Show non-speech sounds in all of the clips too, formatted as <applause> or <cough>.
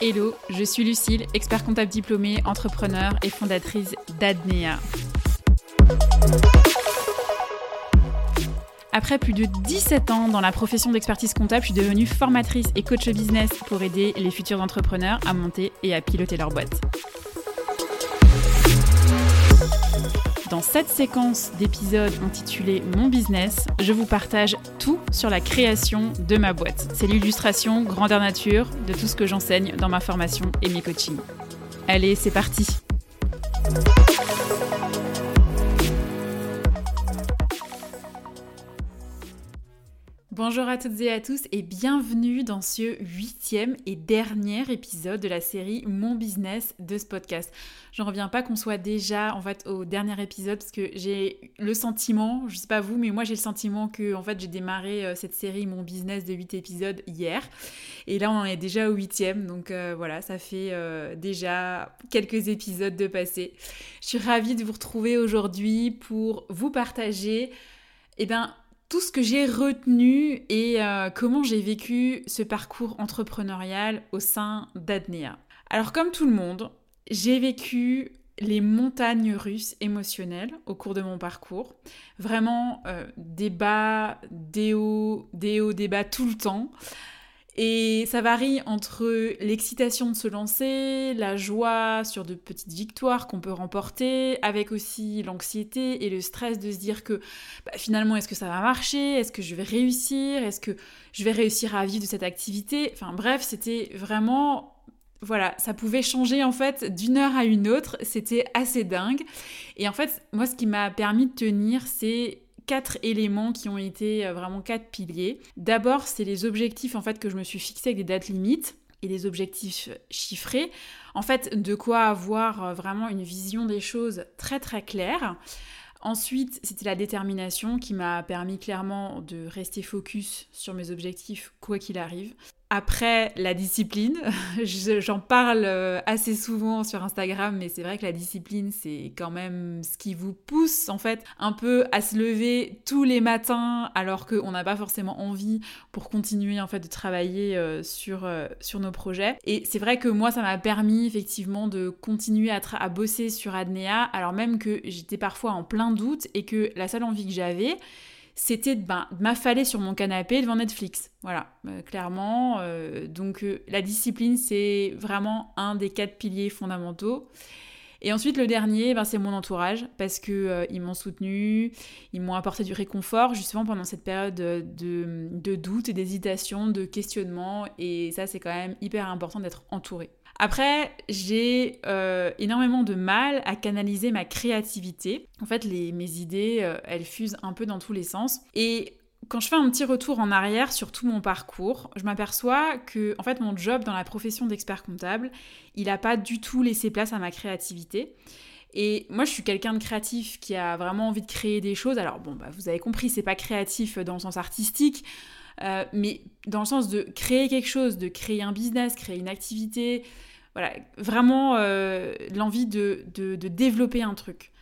Hello, je suis Lucille, expert comptable diplômée, entrepreneur et fondatrice d'Adnea. Après plus de 17 ans dans la profession d'expertise comptable, je suis devenue formatrice et coach business pour aider les futurs entrepreneurs à monter et à piloter leur boîte. Dans cette séquence d'épisodes intitulée Mon business, je vous partage tout sur la création de ma boîte. C'est l'illustration grandeur nature de tout ce que j'enseigne dans ma formation et mes coachings. Allez, c'est parti Bonjour à toutes et à tous et bienvenue dans ce huitième et dernier épisode de la série Mon business de ce podcast. Je ne reviens pas qu'on soit déjà en fait au dernier épisode parce que j'ai le sentiment, je sais pas vous, mais moi j'ai le sentiment que en fait j'ai démarré euh, cette série Mon business de 8 épisodes hier et là on est déjà au huitième donc euh, voilà ça fait euh, déjà quelques épisodes de passé. Je suis ravie de vous retrouver aujourd'hui pour vous partager eh ben ce que j'ai retenu et euh, comment j'ai vécu ce parcours entrepreneurial au sein d'Adnea. Alors comme tout le monde, j'ai vécu les montagnes russes émotionnelles au cours de mon parcours. Vraiment euh, des bas, des hauts, des hauts, des bas tout le temps. Et ça varie entre l'excitation de se lancer, la joie sur de petites victoires qu'on peut remporter, avec aussi l'anxiété et le stress de se dire que bah, finalement est-ce que ça va marcher, est-ce que je vais réussir, est-ce que je vais réussir à vivre de cette activité? Enfin bref, c'était vraiment voilà, ça pouvait changer en fait d'une heure à une autre, c'était assez dingue. Et en fait, moi ce qui m'a permis de tenir, c'est quatre éléments qui ont été euh, vraiment quatre piliers. D'abord, c'est les objectifs en fait que je me suis fixés avec des dates limites et des objectifs chiffrés. En fait, de quoi avoir euh, vraiment une vision des choses très très claire. Ensuite, c'était la détermination qui m'a permis clairement de rester focus sur mes objectifs quoi qu'il arrive. Après, la discipline, <laughs> j'en parle euh, assez souvent sur Instagram, mais c'est vrai que la discipline, c'est quand même ce qui vous pousse en fait un peu à se lever tous les matins alors qu'on n'a pas forcément envie pour continuer en fait de travailler euh, sur, euh, sur nos projets. Et c'est vrai que moi, ça m'a permis effectivement de continuer à, à bosser sur Adnea, alors même que j'étais parfois en plein doute et que la seule envie que j'avais, c'était ben, de m'affaler sur mon canapé devant Netflix. Voilà, euh, clairement. Euh, donc euh, la discipline, c'est vraiment un des quatre piliers fondamentaux. Et ensuite, le dernier, ben, c'est mon entourage, parce qu'ils ils m'ont soutenu, ils m'ont apporté du réconfort, justement pendant cette période de, de doute et d'hésitation, de questionnement. Et ça, c'est quand même hyper important d'être entouré. Après, j'ai euh, énormément de mal à canaliser ma créativité. En fait, les, mes idées, euh, elles fusent un peu dans tous les sens. Et quand je fais un petit retour en arrière sur tout mon parcours, je m'aperçois que en fait mon job dans la profession d'expert comptable, il n'a pas du tout laissé place à ma créativité. Et moi, je suis quelqu'un de créatif qui a vraiment envie de créer des choses. Alors bon, bah, vous avez compris, c'est pas créatif dans le sens artistique, euh, mais dans le sens de créer quelque chose, de créer un business, créer une activité, voilà, vraiment euh, l'envie de, de, développer un truc.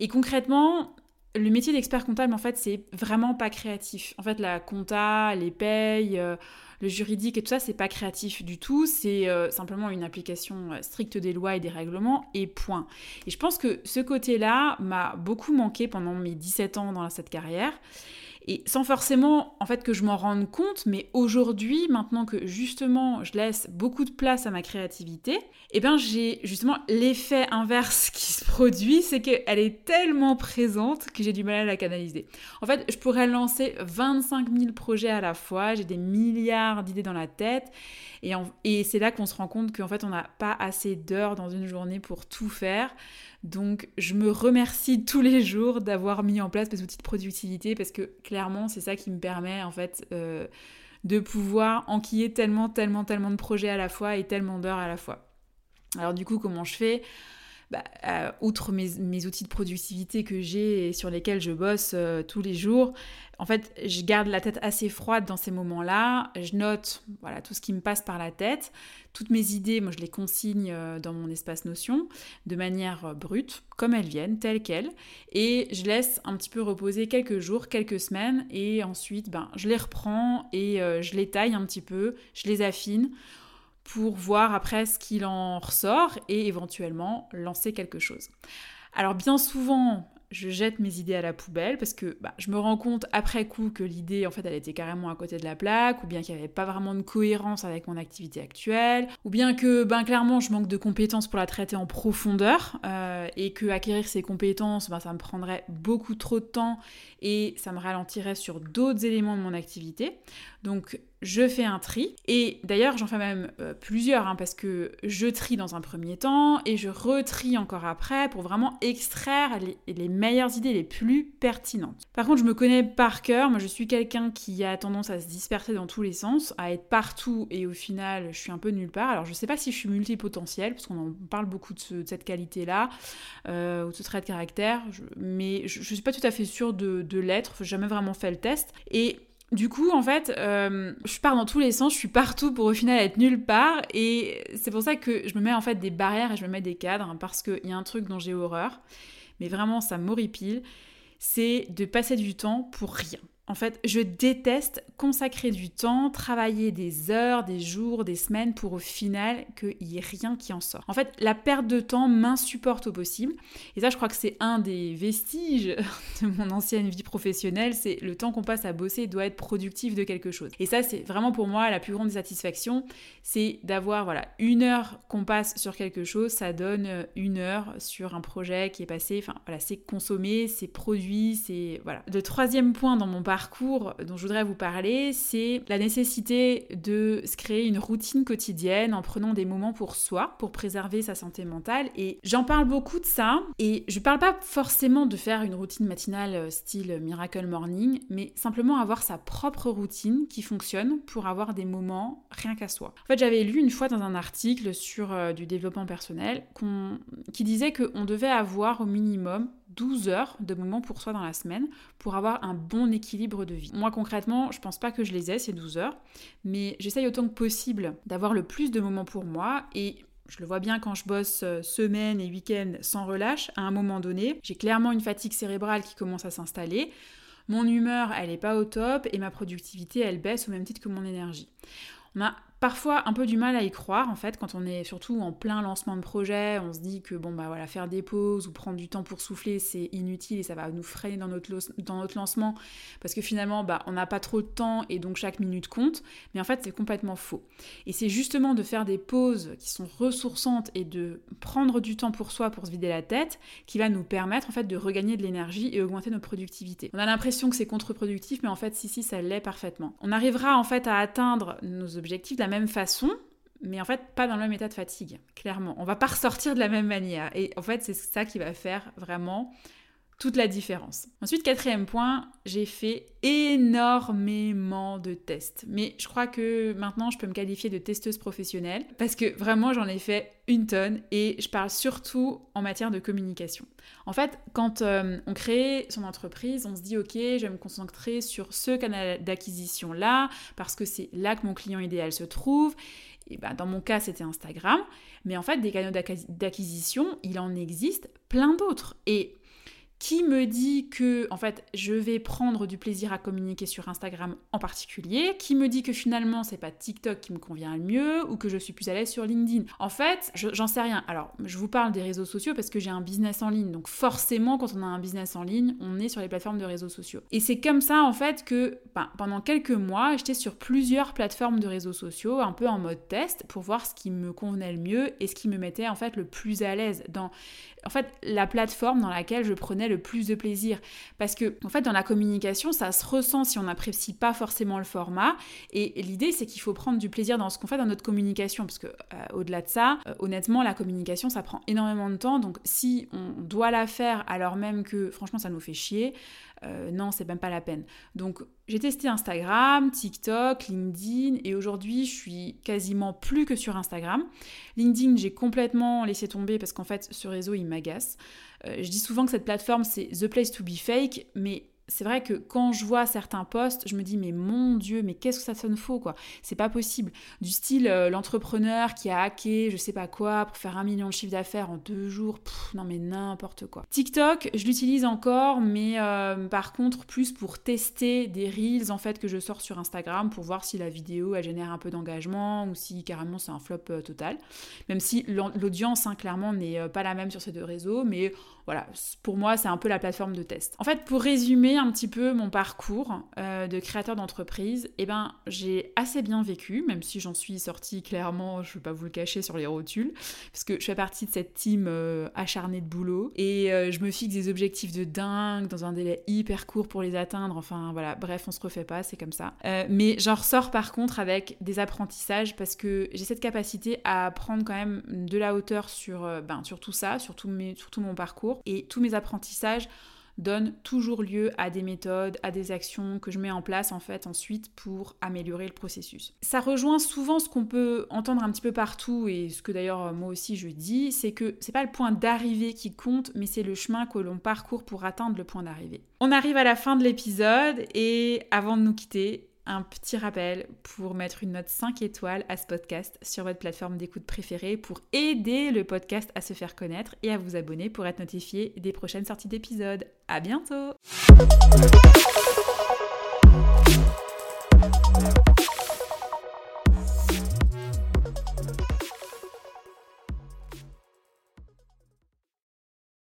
Et concrètement, le métier d'expert comptable, en fait, c'est vraiment pas créatif. En fait, la compta, les payes, euh, le juridique et tout ça, c'est pas créatif du tout. C'est simplement une application stricte des lois et des règlements et point. Et je pense que ce côté-là m'a beaucoup manqué pendant mes 17 ans dans cette carrière. Et sans forcément, en fait, que je m'en rende compte, mais aujourd'hui, maintenant que justement je laisse beaucoup de place à ma créativité, eh bien j'ai justement l'effet inverse qui se produit, c'est qu'elle est tellement présente que j'ai du mal à la canaliser. En fait, je pourrais lancer 25 000 projets à la fois, j'ai des milliards d'idées dans la tête, et, c'est là qu'on se rend compte qu'en fait, on n'a pas assez d'heures dans une journée pour tout faire. Donc je me remercie tous les jours d'avoir mis en place des outils de productivité parce que clairement c'est ça qui me permet en fait euh, de pouvoir enquiller tellement, tellement, tellement de projets à la fois et tellement d'heures à la fois. Alors du coup comment je fais? Bah, outre mes, outils de productivité que j'ai et sur lesquels je bosse tous les jours, en fait, je garde la tête assez froide dans ces moments-là. Je note voilà, tout ce qui me passe par la tête. Toutes mes idées, moi, je les consigne euh, dans mon espace Notion de manière euh, brute, comme elles viennent, telles quelles. Et je laisse un petit peu reposer quelques jours, quelques semaines. Et ensuite, ben, je les reprends et euh, je les taille un petit peu, je les affine pour voir après ce qu'il en ressort et éventuellement lancer quelque chose. Alors bien souvent, je jette mes idées à la poubelle parce que bah, je me rends compte après coup que l'idée en fait elle était carrément à côté de la plaque ou bien qu'il n'y avait pas vraiment de cohérence avec mon activité actuelle ou bien que ben clairement je manque de compétences pour la traiter en profondeur euh, et que acquérir ces compétences ben, ça me prendrait beaucoup trop de temps et ça me ralentirait sur d'autres éléments de mon activité donc je fais un tri. Et d'ailleurs, j'en fais même euh, plusieurs, hein, parce que je trie dans un premier temps et je retrie encore après pour vraiment extraire les, meilleures idées les plus pertinentes. Par contre, je me connais par cœur. Moi, je suis quelqu'un qui a tendance à se disperser dans tous les sens, à être partout et au final, je suis un peu nulle part. Alors, je sais pas si je suis multipotentielle, parce qu'on en parle beaucoup de, cette qualité-là, euh, ou de ce trait de caractère, mais je, ne suis pas tout à fait sûre de, de l'être. J'ai jamais vraiment fait le test. Et du coup, en fait, euh, je pars dans tous les sens, je suis partout pour au final être nulle part. Et c'est pour ça que je me mets en fait des barrières et je me mets des cadres, hein, parce qu'il y a un truc dont j'ai horreur, mais vraiment ça m'horripile, c'est de passer du temps pour rien. En fait, je déteste consacrer du temps, travailler des heures, des jours, des semaines pour au final qu'il n'y ait rien qui en sort. En fait, la perte de temps m'insupporte au possible. Et ça, je crois que c'est un des vestiges <laughs> de mon ancienne vie professionnelle. C'est le temps qu'on passe à bosser doit être productif de quelque chose. Et ça, c'est vraiment pour moi la plus grande satisfaction. C'est d'avoir, voilà, une heure qu'on passe sur quelque chose, ça donne une heure sur un projet qui est passé. Enfin, voilà, c'est consommé, c'est produit, c'est. Voilà. Le troisième point dans mon parcours dont je voudrais vous parler, c'est la nécessité de se créer une routine quotidienne en prenant des moments pour soi, pour préserver sa santé mentale. Et j'en parle beaucoup de ça. Et je parle pas forcément de faire une routine matinale euh, style Miracle Morning, mais simplement avoir sa propre routine qui fonctionne pour avoir des moments rien qu'à soi. En fait, j'avais lu une fois dans un article sur euh, du développement personnel qui disait qu'on devait avoir au minimum 12 heures de moments pour soi dans la semaine pour avoir un bon équilibre de vie. Moi concrètement, je pense pas que je les ai ces 12 heures, mais j'essaye autant que possible d'avoir le plus de moments pour moi et je le vois bien quand je bosse euh, semaine et week-end sans relâche, à un moment donné, j'ai clairement une fatigue cérébrale qui commence à s'installer. Mon humeur, elle n'est pas au top et ma productivité, elle baisse au même titre que mon énergie. On a parfois un peu du mal à y croire en fait quand on est surtout en plein lancement de projet, on se dit que bon bah voilà faire des pauses ou prendre du temps pour souffler c'est inutile et ça va nous freiner dans notre, dans notre lancement parce que finalement bah on n'a pas trop de temps et donc chaque minute compte mais en fait c'est complètement faux. Et c'est justement de faire des pauses qui sont ressourçantes et de prendre du temps pour soi pour se vider la tête qui va nous permettre en fait de regagner de l'énergie et augmenter notre productivité. On a l'impression que c'est contre-productif mais en fait si si ça l'est parfaitement. On arrivera en fait à atteindre nos objectifs de même façon, mais en fait pas dans le même état de fatigue, clairement. On va pas ressortir de la même manière. Et en fait, c'est ça qui va faire vraiment toute la différence. Ensuite, quatrième point, j'ai fait énormément de tests. Mais je crois que maintenant, je peux me qualifier de testeuse professionnelle parce que vraiment, j'en ai fait une tonne et je parle surtout en matière de communication. En fait, quand euh, on crée son entreprise, on se dit, OK, je vais me concentrer sur ce canal d'acquisition-là parce que c'est là que mon client idéal se trouve. Et ben, dans mon cas, c'était Instagram. Mais en fait, des canaux d'acquisition, il en existe plein d'autres. Et qui me dit que en fait je vais prendre du plaisir à communiquer sur Instagram en particulier, qui me dit que finalement c'est pas TikTok qui me convient le mieux ou que je suis plus à l'aise sur LinkedIn. En fait, j'en sais rien. Alors, je vous parle des réseaux sociaux parce que j'ai un business en ligne. Donc forcément quand on a un business en ligne, on est sur les plateformes de réseaux sociaux. Et c'est comme ça en fait que ben, pendant quelques mois, j'étais sur plusieurs plateformes de réseaux sociaux un peu en mode test pour voir ce qui me convenait le mieux et ce qui me mettait en fait le plus à l'aise dans en fait la plateforme dans laquelle je prenais le plus de plaisir. Parce que, en fait, dans la communication, ça se ressent si on n'apprécie pas forcément le format. Et l'idée, c'est qu'il faut prendre du plaisir dans ce qu'on fait dans notre communication. Parce que, euh, au-delà de ça, euh, honnêtement, la communication, ça prend énormément de temps. Donc, si on doit la faire alors même que, franchement, ça nous fait chier, euh, non, c'est même pas la peine. Donc, j'ai testé Instagram, TikTok, LinkedIn et aujourd'hui je suis quasiment plus que sur Instagram. LinkedIn j'ai complètement laissé tomber parce qu'en fait ce réseau il m'agace. Euh, je dis souvent que cette plateforme c'est the place to be fake mais c'est vrai que quand je vois certains posts, je me dis mais mon dieu, mais qu'est-ce que ça sonne faux quoi C'est pas possible. Du style euh, l'entrepreneur qui a hacké, je sais pas quoi, pour faire un million de chiffre d'affaires en deux jours, non mais n'importe quoi. TikTok, je l'utilise encore, mais euh, par contre plus pour tester des reels en fait que je sors sur Instagram pour voir si la vidéo elle génère un peu d'engagement ou si carrément c'est un flop euh, total. Même si l'audience hein, clairement n'est pas la même sur ces deux réseaux, mais voilà, pour moi, c'est un peu la plateforme de test. En fait, pour résumer un petit peu mon parcours euh, de créateur d'entreprise, eh ben, j'ai assez bien vécu, même si j'en suis sortie clairement, je ne vais pas vous le cacher sur les rotules, parce que je fais partie de cette team euh, acharnée de boulot et euh, je me fixe des objectifs de dingue dans un délai hyper court pour les atteindre. Enfin, voilà, bref, on se refait pas, c'est comme ça. mais j'en ressors par contre avec des apprentissages parce que j'ai cette capacité à prendre quand même de la hauteur sur, ben, sur tout ça, sur mes, sur tout mon parcours et tous mes apprentissages donnent toujours lieu à des méthodes, à des actions que je mets en place en fait ensuite pour améliorer le processus. Ça rejoint souvent ce qu'on peut entendre un petit peu partout et ce que d'ailleurs moi aussi je dis, c'est que c'est pas le point d'arrivée qui compte, mais c'est le chemin que l'on parcourt pour atteindre le point d'arrivée. On arrive à la fin de l'épisode et avant de nous quitter, un petit rappel pour mettre une note 5 étoiles à ce podcast sur votre plateforme d'écoute préférée pour aider le podcast à se faire connaître et à vous abonner pour être notifié des prochaines sorties d'épisodes. À bientôt!